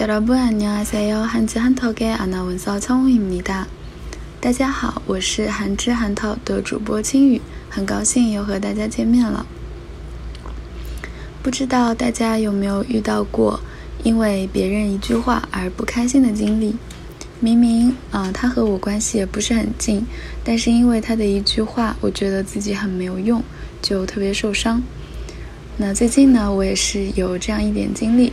여러분 안녕하세요. 한지 한턱의 아나운서 청우입니다. 大家好，我是韩之韩套的主播青雨，很高兴又和大家见面了。不知道大家有没有遇到过因为别人一句话而不开心的经历？明明啊，他和我关系也不是很近，但是因为他的一句话，我觉得自己很没有用，就特别受伤。那最近呢，我也是有这样一点经历。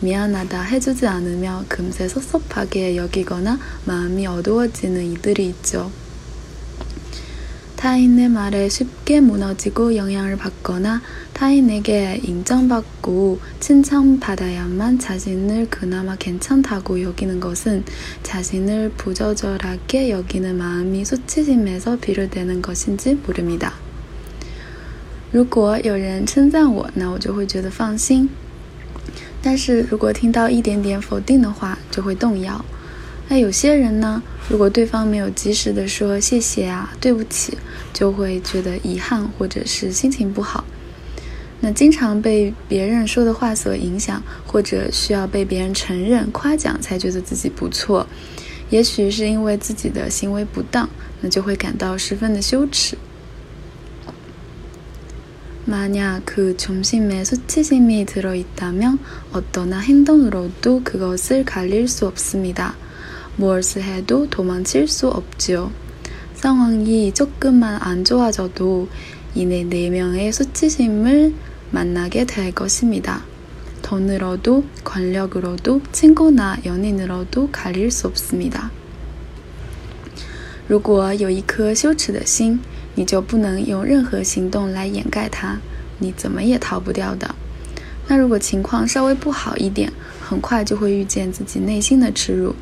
미안하다 해주지 않으며 금세 섭섭하게 여기거나 마음이 어두워지는 이들이 있죠. 타인의 말에 쉽게 무너지고 영향을 받거나 타인에게 인정받고 칭찬받아야만 자신을 그나마 괜찮다고 여기는 것은 자신을 부저절하게 여기는 마음이 수치심에서 비롯되는 것인지 모릅니다. 如果有人称赞我，那我就会觉得放心。 但是如果听到一点点否定的话，就会动摇。那有些人呢，如果对方没有及时的说谢谢啊、对不起，就会觉得遗憾或者是心情不好。那经常被别人说的话所影响，或者需要被别人承认、夸奖才觉得自己不错，也许是因为自己的行为不当，那就会感到十分的羞耻。 만약 그 중심에 수치심이 들어있다면 어떠나 행동으로도 그것을 가릴 수 없습니다. 무엇을 해도 도망칠 수 없지요. 상황이 조금만 안 좋아져도 이내 네 명의 수치심을 만나게 될 것입니다. 돈으로도 권력으로도 친구나 연인으로도 가릴 수 없습니다. 如果有一颗羞耻的心， 你就不能用任何行动来掩盖它，你怎么也逃不掉的。那如果情况稍微不好一点，很快就会遇见自己内心的耻辱，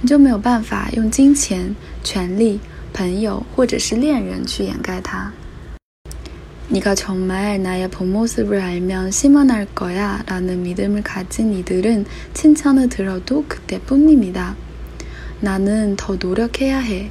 你就没有办法用金钱、权力、朋友或者是恋人去掩盖它。네가정말나의본모습을알면심원할거야라는믿음을가진이들은칭찬을들어도그때뿐입니다나는더노력해야 해。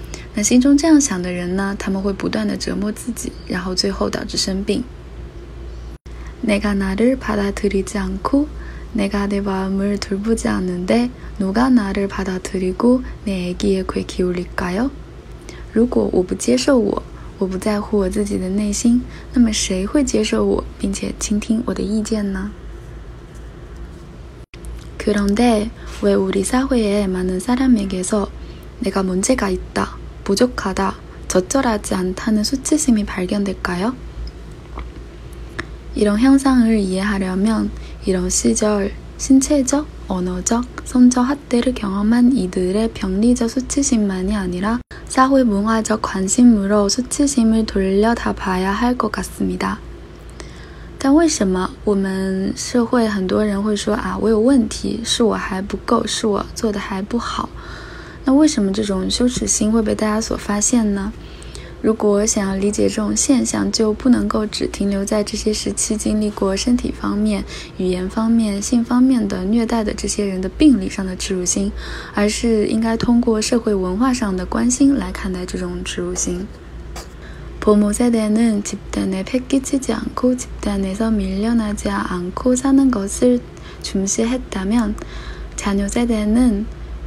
那心中这样想的人呢，他们会不断的折磨自己，然后最后导致生病。내가나를받아들이지않고내가내마음을돌보지않는데누가나를받아들이고내애기에귀기울일까 요？ 如果我不接受我，我不在乎我自己的内心，那么谁会接受我，并且倾听我的意见呢？그런데왜우리사회의많은사람에게서내가문제가있다 부족하다, 적절하지 않다는 수치심이 발견될까요? 이런 현상을 이해하려면 이런 시절 신체적, 언어적, 성적 학대를 경험한 이들의 병리적 수치심만이 아니라 사회 문화적 관심으로 수치심을 돌려다 봐야 할 것 같습니다. 但为什么我们社会很多人会说啊，我有问题，是我还不够，是我做的还不好？ 那为什么这种羞耻心会被大家所发现呢？如果想要理解这种现象，就不能够只停留在这些时期经历过身体方面、语言方面、性方面的虐待的这些人的病理上的耻辱心，而是应该通过社会文化上的关心来看待这种耻辱心。부모세대는집단에패기치지않고집단에서밀려나지않고사는것을중시했다면자녀세대는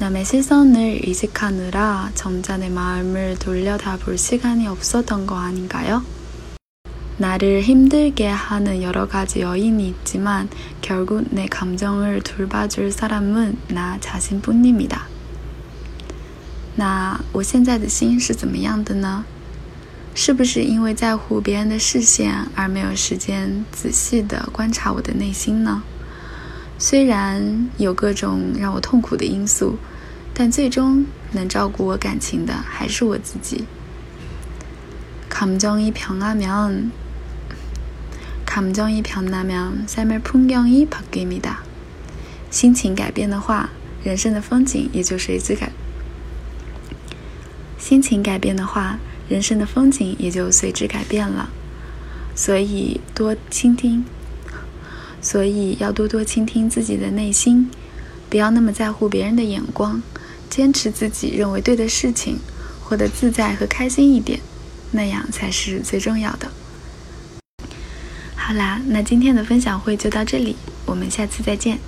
남의시선을이식하느라정자내마음을돌려다볼시간이없었던거아닌가요나를힘들게하는여러가지여인이있지만결국내감정을돌봐줄사람은나자신뿐입니다那我现在的心是怎么样的呢？是不是因为在乎别人的视线而没有时间仔细的观察我的内心呢？ 虽然有各种让我痛苦的因素，但最终能照顾我感情的还是我自己。감정이변하면감정이변하면삶의풍경이바뀝니 다。 心情改变的话，人生的风景也就随之改。心情改变的话，人生的风景也就随之改变了。所以多倾听， 所以要多多倾听自己的内心，不要那么在乎别人的眼光，坚持自己认为对的事情，活得自在和开心一点，那样才是最重要的。好啦，那今天的分享会就到这里，我们下次再见。